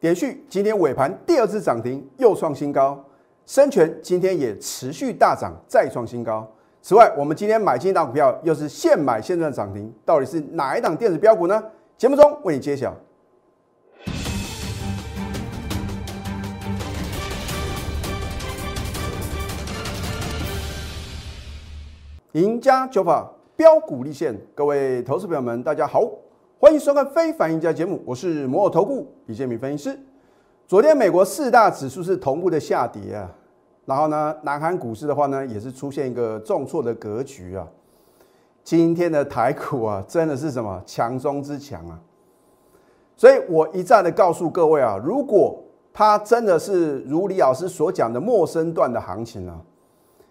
点续今天尾盘第二次涨停，又创新高。深全今天也持续大涨，再创新高。此外，我们今天买进一档股票，又是现买现赚涨停，到底是哪一档电子标股呢？节目中为你揭晓。赢家九法标股立现，各位投资朋友们，大家好，欢迎收看《非凡赢家》节目，我是摩尔投顾李建明分析师。昨天美国四大指数是同步的下跌啊，然后呢，南韩股市的话呢，也是出现一个重挫的格局啊。今天的台股啊，真的是什么强中之强啊！所以我一再的告诉各位啊，如果它真的是如李老师所讲的陌生段的行情啊，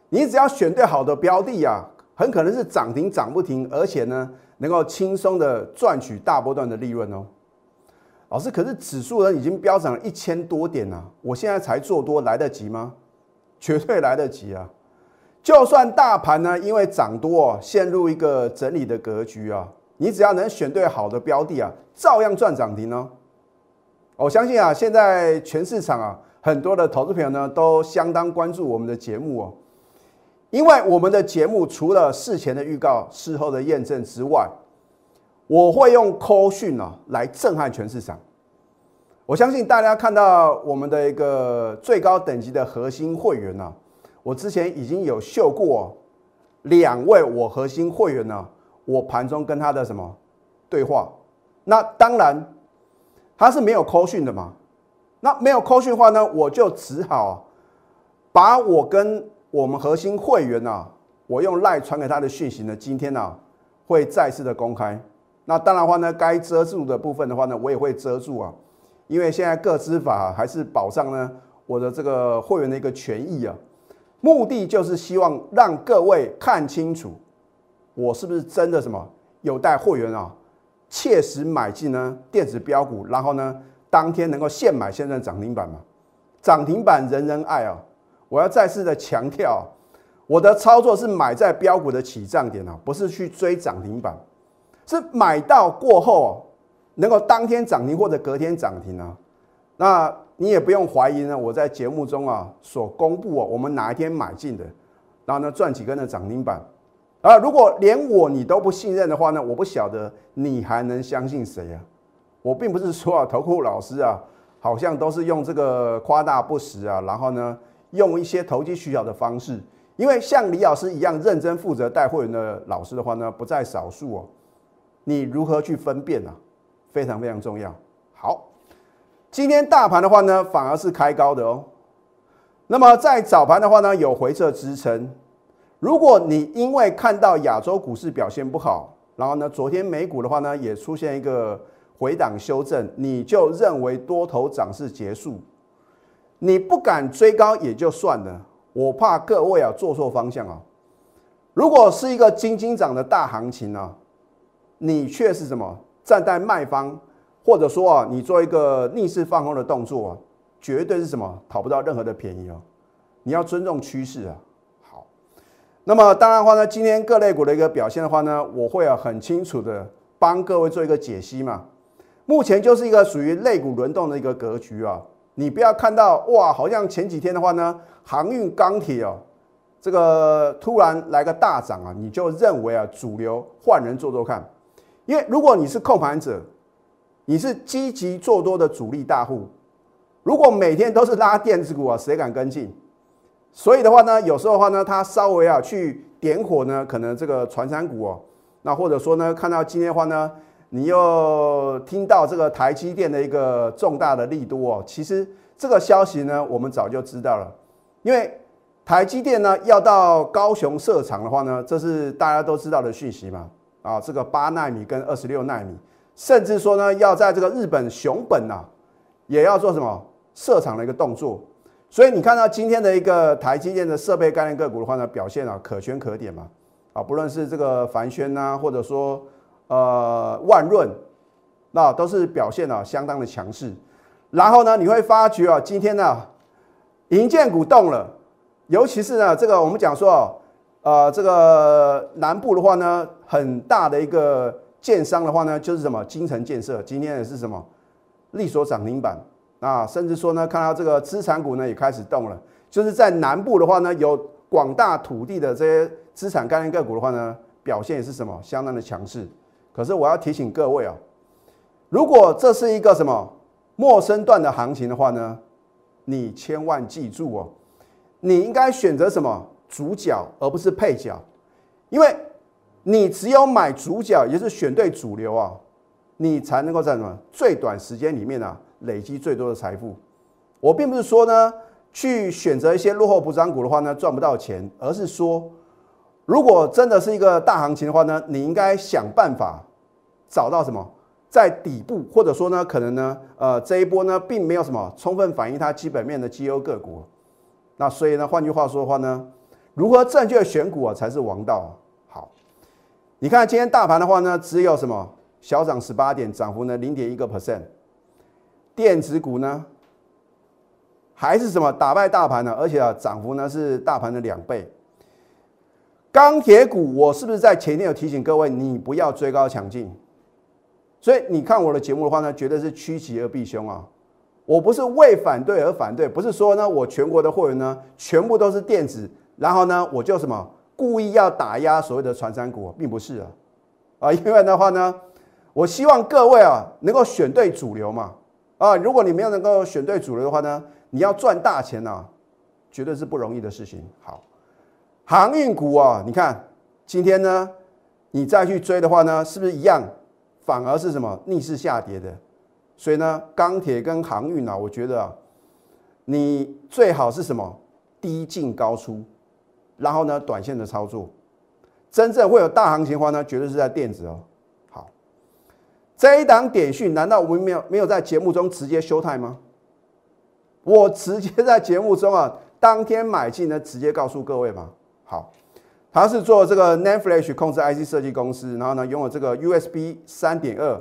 你只要选对好的标的啊，很可能是涨停涨不停，而且呢，能够轻松的赚取大波段的利润哦。老师，可是指数呢已经飙涨了一千多点了，我现在才做多来得及吗？绝对来得及啊！就算大盘呢因为涨多陷入一个整理的格局啊，你只要能选对好的标的啊，照样赚涨停哦。我相信啊，现在全市场啊，很多的投资朋友呢都相当关注我们的节目哦，因为我们的节目除了事前的预告、事后的验证之外，我会用扣讯啊来震撼全市场。我相信大家看到我们的一个最高等级的核心会员呢，我之前已经有秀过两位我核心会员呢，我盘中跟他的什么对话。那当然他是没有扣讯的嘛。那没有扣讯的话呢，我就只好把我跟我们核心会员呢，我用赖传给他的讯息呢，今天呢会再次的公开。那当然话呢，该遮住的部分的话呢，我也会遮住啊，因为现在各资法还是保障呢我的这个会员的一个权益啊，目的就是希望让各位看清楚，我是不是真的什么有带会员啊，切实买进呢电子标股，然后呢当天能够现买现在涨停板嘛，涨停板人人爱啊，我要再次的强调，我的操作是买在标股的起涨点啊，不是去追涨停板。是买到过后能够当天涨停或者隔天涨停啊，那你也不用怀疑呢。我在节目中啊所公布啊，我们哪一天买进的，然后呢赚几根的涨停板啊。如果连我你都不信任的话呢，我不晓得你还能相信谁啊？我并不是说啊，投顾老师啊，好像都是用这个夸大不实啊，然后呢用一些投机取巧的方式。因为像李老师一样认真负责带会员的老师的话呢，不在少数哦。你如何去分辨呢？非常非常重要。好，今天大盘的话呢，反而是开高的哦。那么在早盘的话呢，有回撤支撑。如果你因为看到亚洲股市表现不好，然后呢，昨天美股的话呢，也出现一个回档修正，你就认为多头涨势结束，你不敢追高也就算了。我怕各位啊做错方向啊。如果是一个金金涨的大行情呢？你却是什么站在卖方，或者说啊，你做一个逆势放空的动作啊，绝对是什么讨不到任何的便宜哦。你要尊重趋势啊。好，那么当然的话呢，今天各类股的一个表现的话呢，我会啊很清楚的帮各位做一个解析嘛。目前就是一个属于类股轮动的一个格局啊。你不要看到哇，好像前几天的话呢，航运、钢铁哦，这个突然来个大涨啊，你就认为啊主流换人做做看。因为如果你是控盘者，你是积极做多的主力大户，如果每天都是拉电子股啊，谁敢跟进？所以的话呢，有时候的话呢，它稍微啊去点火呢，可能这个传山股哦，那或者说呢，看到今天的话呢，你又听到这个台积电的一个重大的利多哦，其实这个消息呢，我们早就知道了，因为台积电呢要到高雄设厂的话呢，这是大家都知道的讯息嘛。啊，这个八纳米跟二十六纳米，甚至说呢，要在这个日本熊本呐，也要做什么设厂的一个动作。所以你看到今天的一个台积电的设备概念个股的话呢，表现啊可圈可点嘛。啊，不论是这个凡轩呐，或者说呃万润，那都是表现啊相当的强势。然后呢，你会发觉啊，今天呢，银建股动了，尤其是呢，这个我们讲说哦。呃，这个南部的话呢，很大的一个建商的话呢，就是什么金城建设，今天也是什么力所涨停板。啊，甚至说呢，看到这个资产股呢也开始动了，就是在南部的话呢，有广大土地的这些资产概念个股的话呢，表现也是什么相当的强势。可是我要提醒各位啊，如果这是一个什么陌生段的行情的话呢，你千万记住哦，你应该选择什么主角而不是配角，因为你只有买主角，也是选对主流啊，你才能够在什么最短时间里面啊。累积最多的财富，我并不是说呢，去选择一些落后补涨股的话呢赚不到钱，而是说，如果真的是一个大行情的话呢，你应该想办法找到什么在底部，或者说呢，可能呢，呃，这一波呢并没有什么充分反映它基本面的绩优个股。那所以呢，换句话说的话呢，如何正确选股啊才是王道。好，你看今天大盘的话呢，只有什么小涨十八点，涨幅呢零点一个 percent。电子股呢，还是什么打败大盘呢？而且啊，涨幅呢是大盘的两倍。钢铁股，我是不是在前天有提醒各位，你不要追高抢进？所以你看我的节目的话呢，绝对是趋吉而避凶啊！我不是为反对而反对，不是说呢我全国的会员呢全部都是电子，然后呢我就什么故意要打压所谓的传山股，并不是啊啊！因为的话呢，我希望各位啊能够选对主流嘛。啊，如果你没有能够选对主流的话呢，你要赚大钱呢，绝对是不容易的事情。好，航运股啊，你看今天呢，你再去追的话呢，是不是一样？反而是什么逆势下跌的？所以呢，钢铁跟航运啊，我觉得啊，你最好是什么低进高出，然后呢，短线的操作，真正会有大行情的话呢，绝对是在电子哦。好这一档点讯，难道我们没有没有在节目中直接休态吗？我直接在节目中啊，当天买进呢，直接告诉各位嘛。好，他是做这个 NAND Flash 控制 IC 设计公司，然后呢，拥有这个 USB 三点二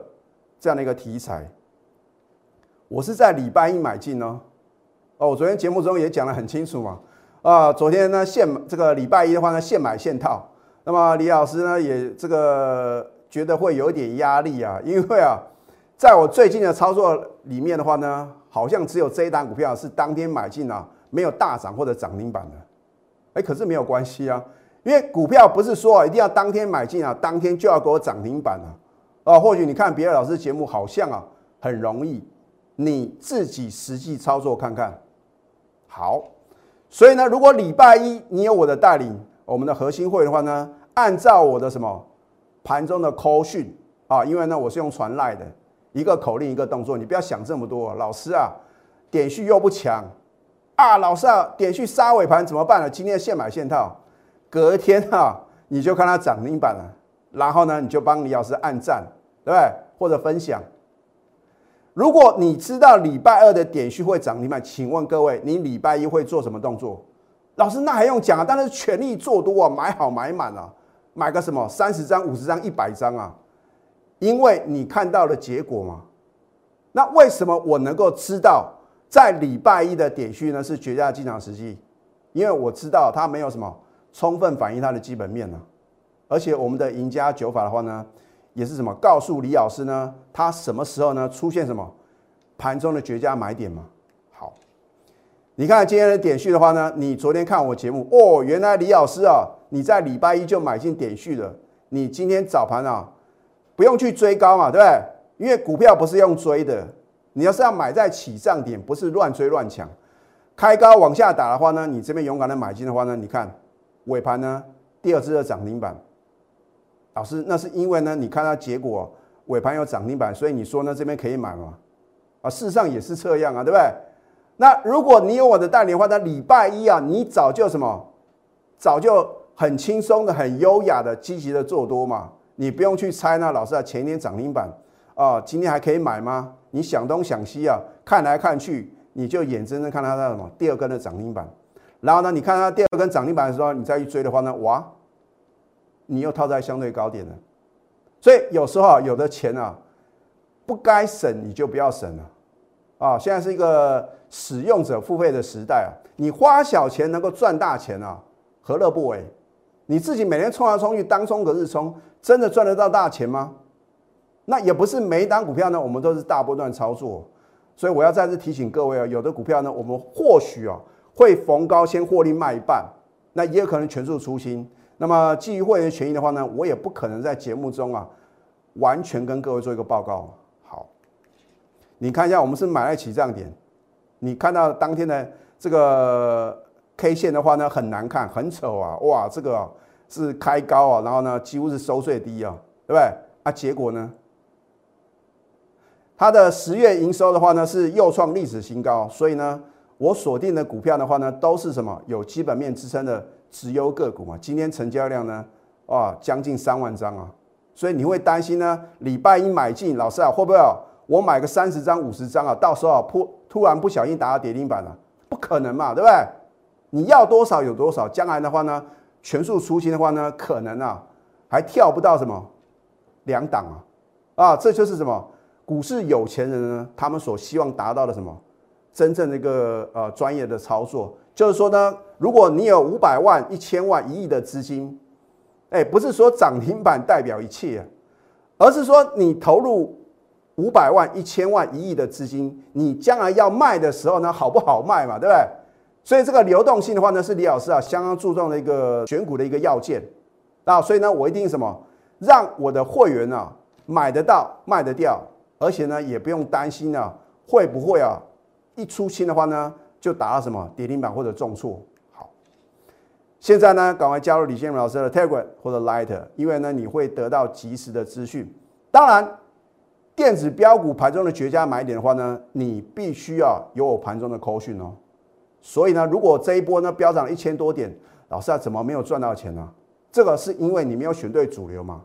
这样的一个题材。我是在礼拜一买进呢。哦，我昨天节目中也讲得很清楚嘛。啊，昨天呢现这个礼拜一的话呢，现买现套。那么李老师呢也这个。觉得会有一点压力啊，因为啊，在我最近的操作里面的话呢，好像只有这一单股票是当天买进啊，没有大涨或者涨停板的。哎，可是没有关系啊，因为股票不是说一定要当天买进啊，当天就要给我涨停板啊。哦，或许你看别的老师节目好像啊很容易，你自己实际操作看看。好，所以呢，如果礼拜一你有我的带领，我们的核心会的话呢，按照我的什么？盘中的 call 讯啊，因为呢我是用传赖的，一个口令一个动作，你不要想这么多。老师啊，点序又不强啊，老师啊，点序杀尾盘怎么办呢？今天现买现套，隔天啊你就看它涨停板了，然后呢你就帮李老师按赞，对不对？或者分享。如果你知道礼拜二的点序会涨停板，请问各位，你礼拜一会做什么动作？老师那还用讲啊？但是全力做多啊，买好买满啊。买个什么三十张、五十张、一百张啊？因为你看到了结果嘛。那为什么我能够知道在礼拜一的点序呢是绝佳进场时机？因为我知道它没有什么充分反映它的基本面呢。而且我们的赢家九法的话呢，也是什么告诉李老师呢？他什么时候呢出现什么盘中的绝佳买点嘛？好，你看今天的点序的话呢，你昨天看我节目哦，原来李老师啊。你在礼拜一就买进点序了，你今天早盘啊，不用去追高嘛，对不对？因为股票不是用追的，你要是要买在起涨点，不是乱追乱抢。开高往下打的话呢，你这边勇敢的买进的话呢，你看尾盘呢，第二次的涨停板。老师，那是因为呢，你看到结果尾盘有涨停板，所以你说呢这边可以买吗？啊，事实上也是这样啊，对不对？那如果你有我的代理的话，那礼拜一啊，你早就什么，早就。很轻松的、很优雅的、积极的做多嘛，你不用去猜那老师啊，前天涨停板啊，今天还可以买吗？你想东想西啊，看来看去，你就眼睁睁看它在什么第二根的涨停板，然后呢，你看它第二根涨停板的时候，你再去追的话呢，哇，你又套在相对高点了。所以有时候啊，有的钱啊，不该省你就不要省了啊。现在是一个使用者付费的时代啊，你花小钱能够赚大钱啊，何乐不为？你自己每天冲来冲去，当冲隔日冲，真的赚得到大钱吗？那也不是每一档股票呢，我们都是大波段操作。所以我要再次提醒各位啊，有的股票呢，我们或许啊会逢高先获利卖一半，那也有可能全数出清。那么基于会员权益的话呢，我也不可能在节目中啊完全跟各位做一个报告。好，你看一下，我们是买在起涨点，你看到当天的这个 K 线的话呢，很难看，很丑啊！哇，这个是开高啊，然后呢几乎是收最低啊，对不对？啊，结果呢？它的十月营收的话呢是又创历史新高，所以呢，我锁定的股票的话呢都是什么有基本面支撑的直优个股嘛。今天成交量呢，哇，将近三万张啊，所以你会担心呢？礼拜一买进，老师啊，会不会啊？我买个三十张、五十张啊，到时候啊突突然不小心打到跌停板了？不可能嘛，对不对？你要多少有多少，将来的话呢，全数出清的话呢，可能啊还跳不到什么两档啊，啊，这就是什么？股市有钱人呢，他们所希望达到的什么？真正的一个呃专业的操作，就是说呢，如果你有五百万、一千万、一亿的资金，哎，不是说涨停板代表一切，而是说你投入五百万、一千万、一亿的资金，你将来要卖的时候呢，好不好卖嘛？对不对？所以这个流动性的话呢，是李老师啊相当注重的一个选股的一个要件啊。所以呢，我一定什么，让我的会员呢买得到、卖得掉。而且呢，也不用担心呢，会不会啊，一出清的话呢，就打到什么跌停板或者重挫。好，现在呢，赶快加入李建明老师的 Telegram 或者 Light，因为呢，你会得到及时的资讯。当然，电子标股盘中的绝佳买点的话呢，你必须要有我盘中的扣讯哦。所以呢，如果这一波呢飙涨一千多点，老师啊，怎么没有赚到钱呢？这个是因为你没有选对主流嘛？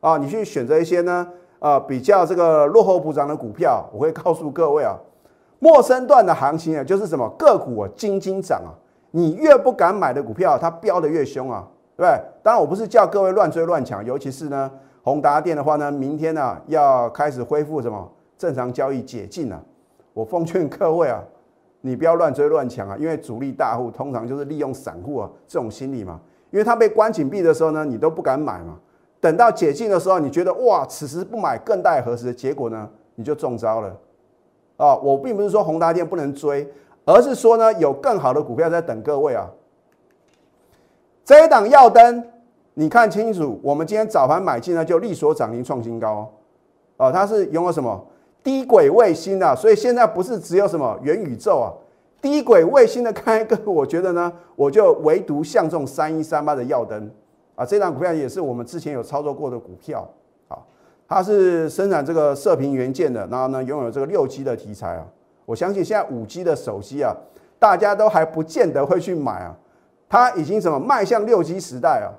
啊，你去选择一些呢？啊，比较这个落后补涨的股票，我会告诉各位啊，陌生段的行情啊，就是什么个股啊，斤斤涨啊，你越不敢买的股票，它飙得越凶啊，对不对？当然，我不是叫各位乱追乱抢，尤其是呢，宏达电的话呢，明天呢要开始恢复什么正常交易解禁了，我奉劝各位啊，你不要乱追乱抢啊，因为主力大户通常就是利用散户啊这种心理嘛，因为他被关紧闭的时候呢，你都不敢买嘛。等到解禁的时候，你觉得哇，此时不买更待何时？结果呢，你就中招了啊！我并不是说宏达电不能追，而是说呢，有更好的股票在等各位啊。这一档耀灯，你看清楚，我们今天早盘买进呢，就力所涨停创新高哦。它是拥有什么低轨卫星的，所以现在不是只有什么元宇宙啊，低轨卫星的开个，我觉得呢，我就唯独相中三一三八的耀灯。啊，这档股票也是我们之前有操作过的股票啊，它是生产这个射频元件的，然后呢拥有这个六 G 的题材啊。我相信现在五 G 的手机啊，大家都还不见得会去买啊，它已经什么迈向六 G 时代啊，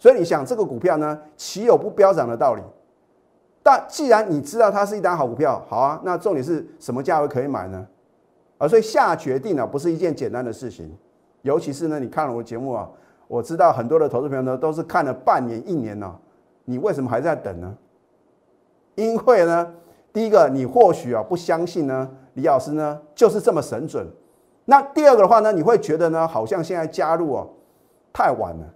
所以你想这个股票呢，岂有不飙涨的道理？但既然你知道它是一单好股票，好啊，那重点是什么价位可以买呢？啊，所以下决定啊，不是一件简单的事情，尤其是呢，你看了我节目啊。我知道很多的投资朋友呢，都是看了半年、一年呢，你为什么还在等呢？因为呢，第一个，你或许啊不相信呢，李老师呢就是这么神准。那第二个的话呢，你会觉得呢，好像现在加入哦太晚了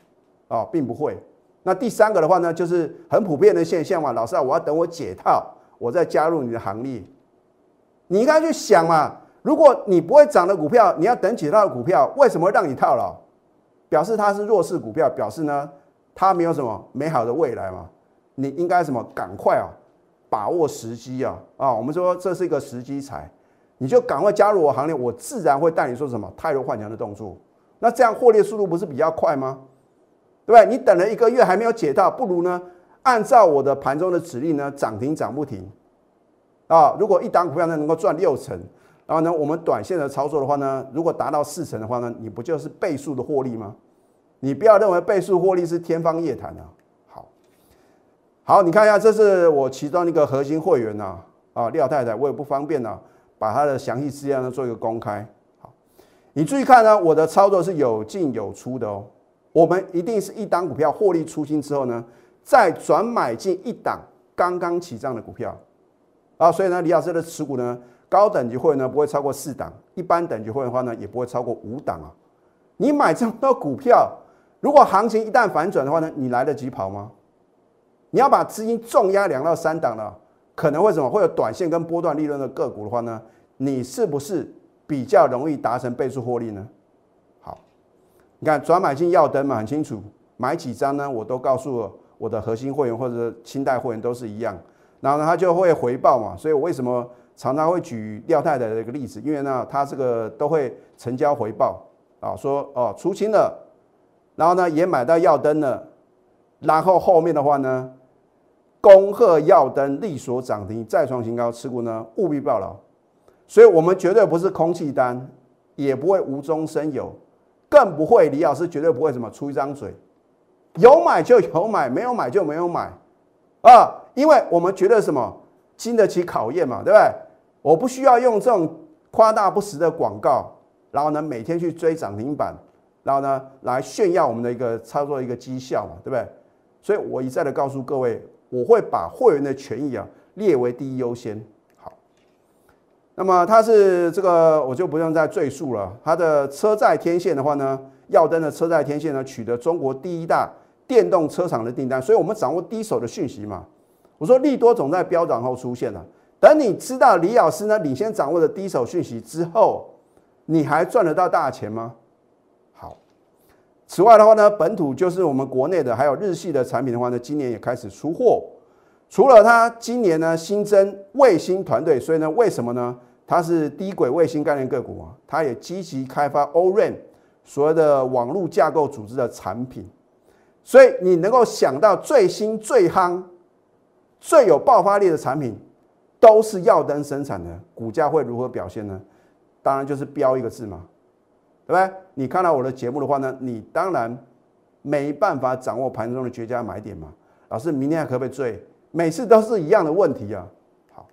啊，并不会。那第三个的话呢，就是很普遍的现象嘛，老师啊，我要等我解套，我再加入你的行列。你应该去想嘛，如果你不会涨的股票，你要等解套的股票，为什么会让你套牢？表示它是弱势股票，表示呢它没有什么美好的未来嘛？你应该什么赶快啊，把握时机啊啊！我们说这是一个时机财，你就赶快加入我行列，我自然会带你说什么泰弱换强的动作。那这样获利速度不是比较快吗？对不对？你等了一个月还没有解套，不如呢按照我的盘中的指令呢涨停涨不停啊！如果一档股票呢能够赚六成。然后呢，我们短线的操作的话呢，如果达到四成的话呢，你不就是倍数的获利吗？你不要认为倍数获利是天方夜谭啊。好，好，你看一下，这是我其中一个核心会员呐，啊，廖太太，我也不方便呢，把他的详细资料呢做一个公开。好，你注意看呢，我的操作是有进有出的哦。我们一定是一档股票获利出清之后呢，再转买进一档刚刚起涨的股票啊。所以呢，李老师的持股呢。高等级会员呢不会超过四档，一般等级会员的话呢也不会超过五档啊。你买这么多股票，如果行情一旦反转的话呢，你来得及跑吗？你要把资金重压两到三档了，可能会什么会有短线跟波段利润的个股的话呢，你是不是比较容易达成倍数获利呢？好，你看转买进要等嘛，很清楚，买几张呢？我都告诉了我的核心会员或者清代会员都是一样，然后呢，他就会回报嘛。所以我为什么常常会举廖太太的一个例子？因为呢，他这个都会成交回报啊，说哦出清了，然后呢也买到耀灯了，然后后面的话呢。恭贺耀灯力所涨停，再创新高，持股呢务必报牢。所以，我们绝对不是空气单，也不会无中生有，更不会李老师绝对不会什么出一张嘴，有买就有买，没有买就没有买啊！因为我们觉得什么经得起考验嘛，对不对？我不需要用这种夸大不实的广告，然后呢每天去追涨停板，然后呢来炫耀我们的一个操作一个绩效嘛，对不对？所以我一再的告诉各位。我会把会员的权益啊列为第一优先。好，那么它是这个我就不用再赘述了。它的车载天线的话呢，耀登的车载天线呢取得中国第一大电动车厂的订单，所以我们掌握第一手的讯息嘛。我说利多总在飙涨后出现了，等你知道李老师呢领先掌握的第一手讯息之后，你还赚得到大钱吗？好此外的话呢，本土就是我们国内的，还有日系的产品的话呢，今年也开始出货。除了它今年呢新增卫星团队，所以呢，为什么呢？它是低轨卫星概念个股啊，它也积极开发 O-RAN 所谓的网络架构组织的产品。所以你能够想到最新最夯、最有爆发力的产品，都是耀灯生产的，股价会如何表现呢？当然就是标一个字嘛。对不对？你看到我的节目的话呢，你当然没办法掌握盘中的绝佳买点嘛。老师，明天还可不可以追？每次都是一样的问题啊。好，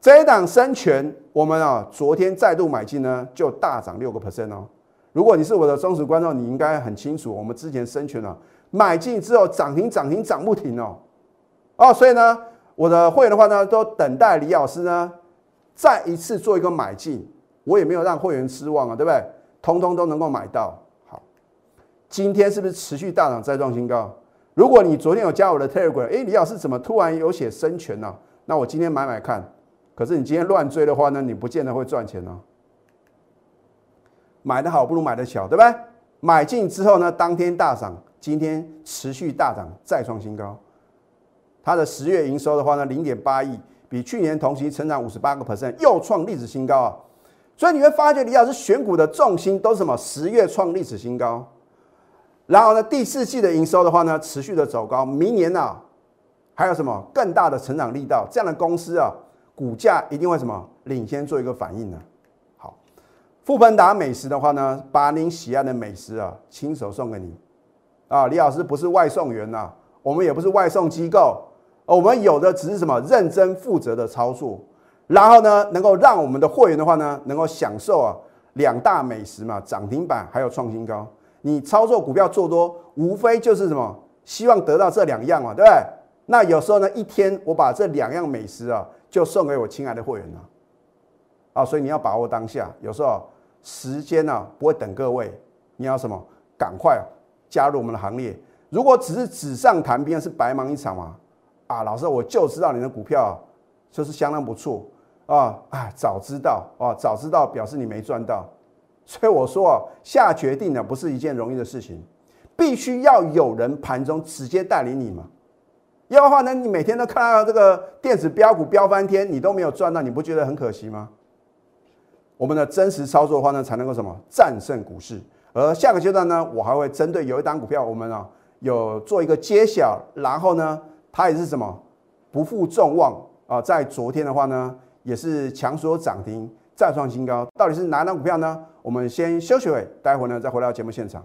这一档生全，我们啊昨天再度买进呢，就大涨六个 percent 哦。如果你是我的忠实观众，你应该很清楚，我们之前生全啊买进之后涨停涨停涨不停哦。哦，所以呢，我的会员的话呢，都等待李老师呢再一次做一个买进。我也没有让会员失望啊，对不对？通通都能够买到。好，今天是不是持续大涨再创新高？如果你昨天有加我的 Telegram，哎，李老师怎么突然有写生权呢？那我今天买买看。可是你今天乱追的话呢，你不见得会赚钱哦。买的好不如买的巧，对不对？买进之后呢，当天大涨，今天持续大涨再创新高。它的十月营收的话呢，零点八亿，比去年同期成长五十八个 percent，又创历史新高啊！所以你会发觉，李老师选股的重心都是什么？十月创历史新高，然后呢，第四季的营收的话呢，持续的走高。明年呢，还有什么更大的成长力道？这样的公司啊，股价一定会什么领先做一个反应呢？好，富鹏达美食的话呢，把您喜爱的美食啊，亲手送给你啊。李老师不是外送员呐，我们也不是外送机构，我们有的只是什么认真负责的操作。然后呢，能够让我们的会员的话呢，能够享受啊两大美食嘛，涨停板还有创新高。你操作股票做多，无非就是什么，希望得到这两样嘛，对不对？那有时候呢，一天我把这两样美食啊，就送给我亲爱的会员了。啊，所以你要把握当下，有时候时间呢不会等各位，你要什么，赶快加入我们的行列。如果只是纸上谈兵，是白忙一场嘛。啊，老师，我就知道你的股票。就是相当不错啊！啊，早知道啊，早知道表示你没赚到，所以我说啊，下决定呢不是一件容易的事情，必须要有人盘中直接带领你嘛。要的话呢，你每天都看到这个电子标股飙翻天，你都没有赚到，你不觉得很可惜吗？我们的真实操作的话呢，才能够什么战胜股市。而下个阶段呢，我还会针对有一档股票，我们啊有做一个揭晓，然后呢，它也是什么不负众望。啊，在昨天的话呢，也是强所涨停，再创新高。到底是哪张股票呢？我们先休息会，待会呢再回到节目现场。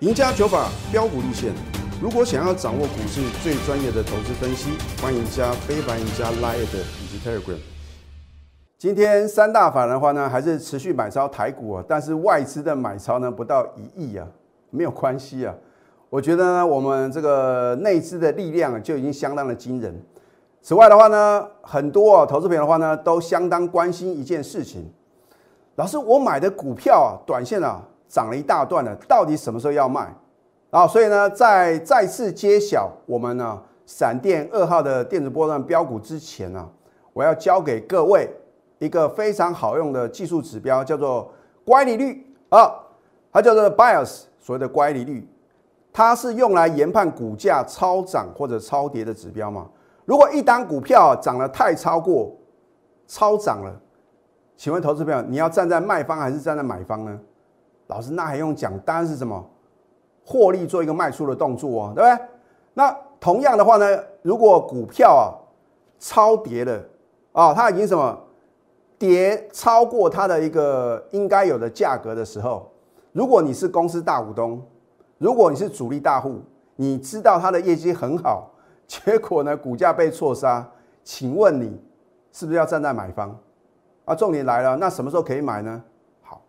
赢家九法标股立线，如果想要掌握股市最专业的投资分析，欢迎加非凡、赢家 Line 以及 Telegram。今天三大法人的话呢，还是持续买超台股啊，但是外资的买超呢不到一亿啊，没有关系啊。我觉得呢，我们这个内资的力量就已经相当的惊人。此外的话呢，很多投资朋友的话呢，都相当关心一件事情。老师，我买的股票啊，短线啊涨了一大段了，到底什么时候要卖？啊，所以呢，在再次揭晓我们呢闪电二号的电子波段标股之前呢，我要教给各位一个非常好用的技术指标，叫做乖离率啊，它叫做 bias，所谓的乖离率，它是用来研判股价超涨或者超跌的指标嘛。如果一档股票涨得太超过超涨了，请问投资朋友，你要站在卖方还是站在买方呢？老师，那还用讲？当然是什么获利做一个卖出的动作哦，对不对？那同样的话呢，如果股票啊超跌了啊，它已经什么跌超过它的一个应该有的价格的时候，如果你是公司大股东，如果你是主力大户，你知道它的业绩很好，结果呢股价被错杀，请问你是不是要站在买方？啊，重点来了，那什么时候可以买呢？好，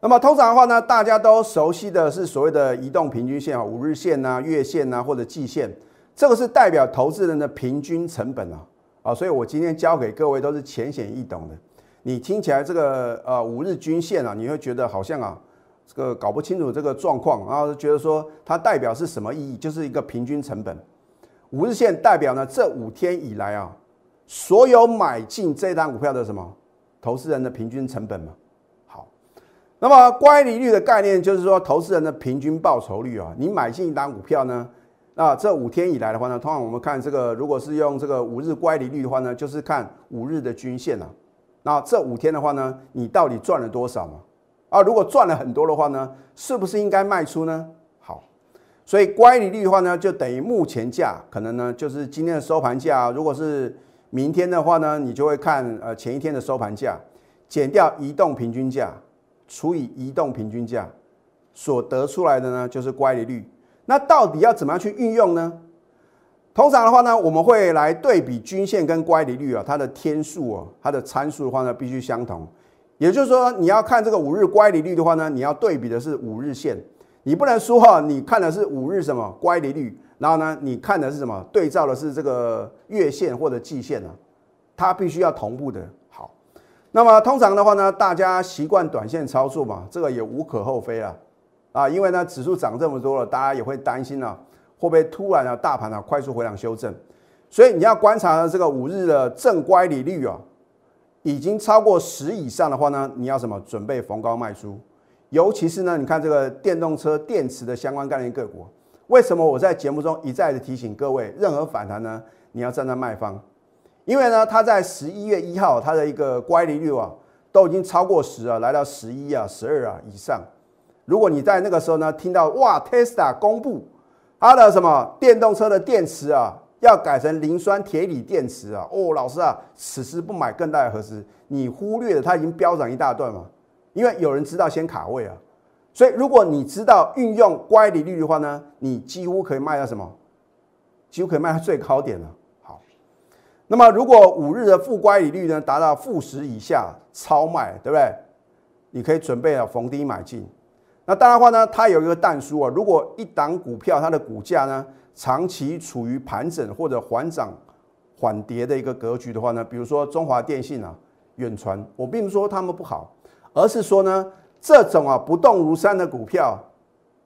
那么通常的话呢，大家都熟悉的是所谓的移动平均线啊，五日线呐、月线呐或者季线，这个是代表投资人的平均成本啊。啊，所以我今天教给各位都是浅显易懂的。你听起来这个呃五日均线啊，你会觉得好像啊这个搞不清楚这个状况，然后觉得说它代表是什么意义？就是一个平均成本。五日线代表呢这五天以来啊，所有买进这单股票的什么？投资人的平均成本嘛，好，那么乖离率的概念就是说，投资人的平均报酬率啊，你买进一单股票呢，那这五天以来的话呢，通常我们看这个，如果是用这个五日乖离率的话呢，就是看五日的均线啊，那这五天的话呢，你到底赚了多少嘛？啊，如果赚了很多的话呢，是不是应该卖出呢？好，所以乖离率的话呢，就等于目前价，可能呢就是今天的收盘价，如果是。明天的话呢，你就会看呃前一天的收盘价，减掉移动平均价，除以移动平均价，所得出来的呢就是乖离率。那到底要怎么样去运用呢？通常的话呢，我们会来对比均线跟乖离率啊，它的天数啊，它的参数的话呢必须相同。也就是说，你要看这个五日乖离率的话呢，你要对比的是五日线，你不能说哈，你看的是五日什么乖离率。然后呢，你看的是什么？对照的是这个月线或者季线呢？它必须要同步的。好，那么通常的话呢，大家习惯短线操作嘛，这个也无可厚非啊。啊，因为呢，指数涨这么多了，大家也会担心啊，会不会突然啊，大盘啊快速回档修正？所以你要观察这个五日的正乖离率啊，已经超过十以上的话呢，你要什么？准备逢高卖出。尤其是呢，你看这个电动车电池的相关概念个股。为什么我在节目中一再的提醒各位，任何反弹呢，你要站在卖方，因为呢，它在十一月一号，它的一个乖离率啊，都已经超过十啊，来到十一啊、十二啊以上。如果你在那个时候呢，听到哇，Tesla 公布它的什么电动车的电池啊，要改成磷酸铁锂电池啊，哦，老师啊，此时不买更待何时？你忽略了它已经飙涨一大段嘛，因为有人知道先卡位啊。所以，如果你知道运用乖离率的话呢，你几乎可以卖到什么？几乎可以卖到最高点了。好，那么如果五日的负乖离率呢达到负十以下，超卖，对不对？你可以准备了逢低买进。那当然话呢，它有一个淡书啊，如果一档股票它的股价呢长期处于盘整或者缓涨缓跌的一个格局的话呢，比如说中华电信啊、远传，我并不是说他们不好，而是说呢。这种啊不动如山的股票，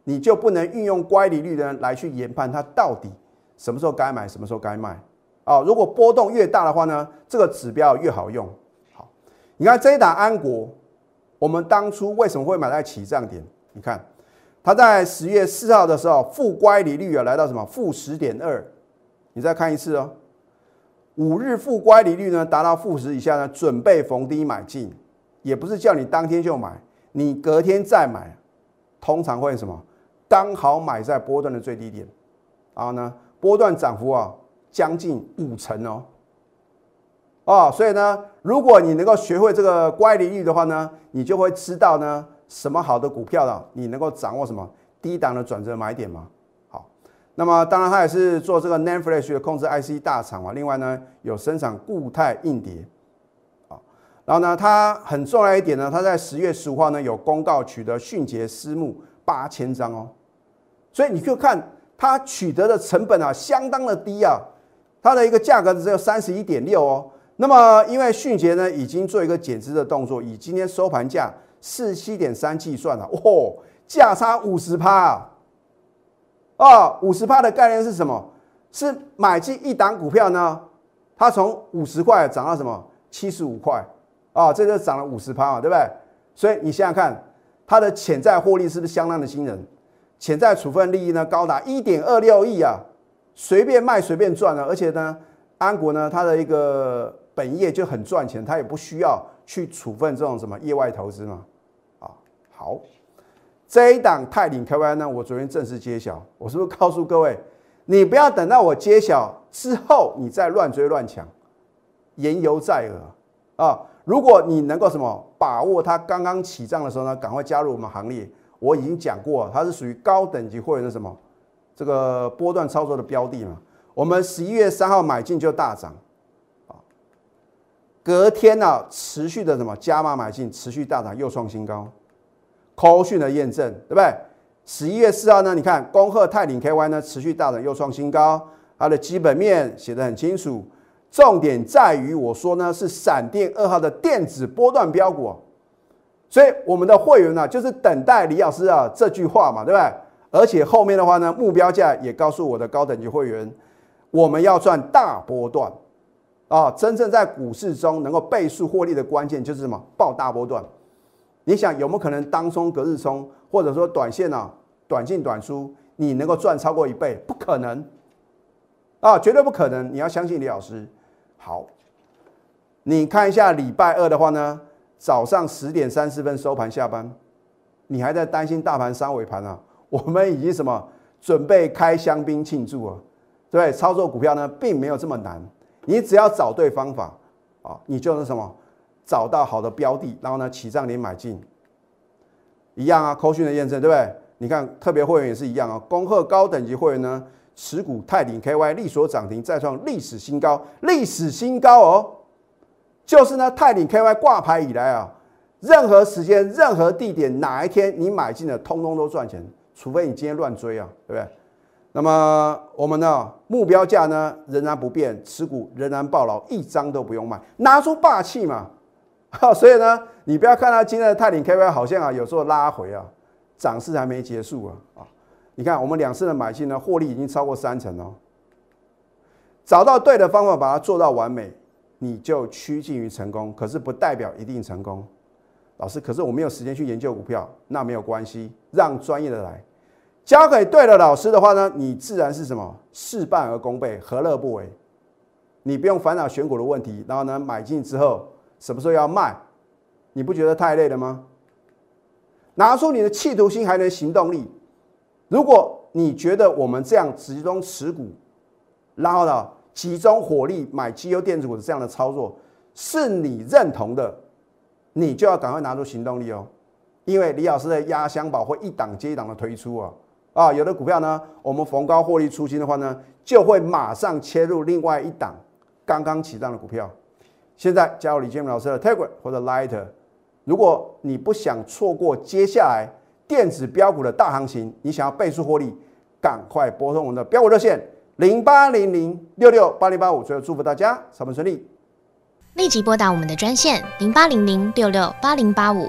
你就不能运用乖离率呢来去研判它到底什么时候该买，什么时候该卖啊？如果波动越大的话呢，这个指标越好用。好，你看这一档安国，我们当初为什么会买在起涨点？你看它在十月四号的时候，负乖离率啊来到什么？负十点二。你再看一次哦，五日负乖离率呢达到负十以下呢，准备逢低买进，也不是叫你当天就买。你隔天再买，通常会什么？刚好买在波段的最低点，然后呢，波段涨幅啊将近五成哦，哦，所以呢，如果你能够学会这个乖离率的话呢，你就会知道呢，什么好的股票呢，你能够掌握什么低档的转折买点嘛。好，那么当然它也是做这个 NAND Flash 的控制 IC 大厂嘛，另外呢有生产固态硬碟啊。然后呢，它很重要一点呢，它在十月十五号呢有公告取得迅捷私募八千张哦，所以你就看它取得的成本啊相当的低啊，它的一个价格只有三十一点六哦。那么因为迅捷呢已经做一个减资的动作，以今天收盘价四七点三计算了，哦，价差五十趴啊，五十趴的概念是什么？是买进一档股票呢，它从五十块涨到什么七十五块。啊，这就涨了五十趴嘛，对不对？所以你想想看，它的潜在获利是不是相当的惊人？潜在处分利益呢，高达一点二六亿啊，随便卖随便赚了。而且呢，安国呢，它的一个本业就很赚钱，它也不需要去处分这种什么业外投资嘛。好，这一档泰领 KY 呢，我昨天正式揭晓，我是不是告诉各位，你不要等到我揭晓之后，你再乱追乱抢，言犹在耳啊。如果你能够什么把握它刚刚起涨的时候呢，赶快加入我们行列。我已经讲过，它是属于高等级会员的什么这个波段操作的标的嘛。我们十一月三号买进就大涨，啊，隔天呢持续的什么加码买进，持续大涨又创新高。扣讯的验证对不对？十一月四号呢，你看恭贺泰领 KY 呢持续大涨又创新高，它的基本面写得很清楚。重点在于，我说呢是闪电二号的电子波段标股，所以我们的会员呢就是等待李老师啊这句话嘛，对不对？而且后面的话呢，目标价也告诉我的高等级会员，我们要赚大波段啊！真正在股市中能够倍数获利的关键就是什么？爆大波段。你想有没有可能当冲、隔日冲，或者说短线啊，短进短出，你能够赚超过一倍？不可能啊，绝对不可能！你要相信李老师。好，你看一下礼拜二的话呢，早上十点三十分收盘下班，你还在担心大盘三尾盘啊？我们已经什么准备开香槟庆祝啊？对，操作股票呢，并没有这么难，你只要找对方法啊，你就是什么找到好的标的，然后呢起涨点买进，一样啊，扣讯的验证对不对？你看特别会员也是一样啊，恭贺高等级会员呢。持股泰鼎 KY 力所涨停，再创历史新高，历史新高哦！就是呢，泰鼎 KY 挂牌以来啊，任何时间、任何地点、哪一天你买进的，通通都赚钱，除非你今天乱追啊，对不对？那么我们呢，目标价呢仍然不变，持股仍然暴牢，一张都不用卖，拿出霸气嘛！所以呢，你不要看到今天的泰鼎 KY 好像啊，有时候拉回啊，涨势还没结束啊，啊！你看，我们两次的买进呢，获利已经超过三成哦。找到对的方法，把它做到完美，你就趋近于成功。可是不代表一定成功。老师，可是我没有时间去研究股票，那没有关系，让专业的来。交给对的老师的话呢，你自然是什么事半而功倍，何乐不为？你不用烦恼选股的问题，然后呢，买进之后什么时候要卖，你不觉得太累了吗？拿出你的企图心，还能行动力。如果你觉得我们这样集中持股，然后呢集中火力买绩优电子股的这样的操作是你认同的，你就要赶快拿出行动力哦，因为李老师的压箱宝会一档接一档的推出啊啊，有的股票呢，我们逢高获利出清的话呢，就会马上切入另外一档刚刚起涨的股票。现在加入李建明老师的 Telegram 或者 Lighter，如果你不想错过接下来。电子标股的大行情，你想要倍数获利，赶快拨通我们的标股热线零八零零六六八零八五。最后祝福大家上班顺利，立即拨打我们的专线零八零零六六八零八五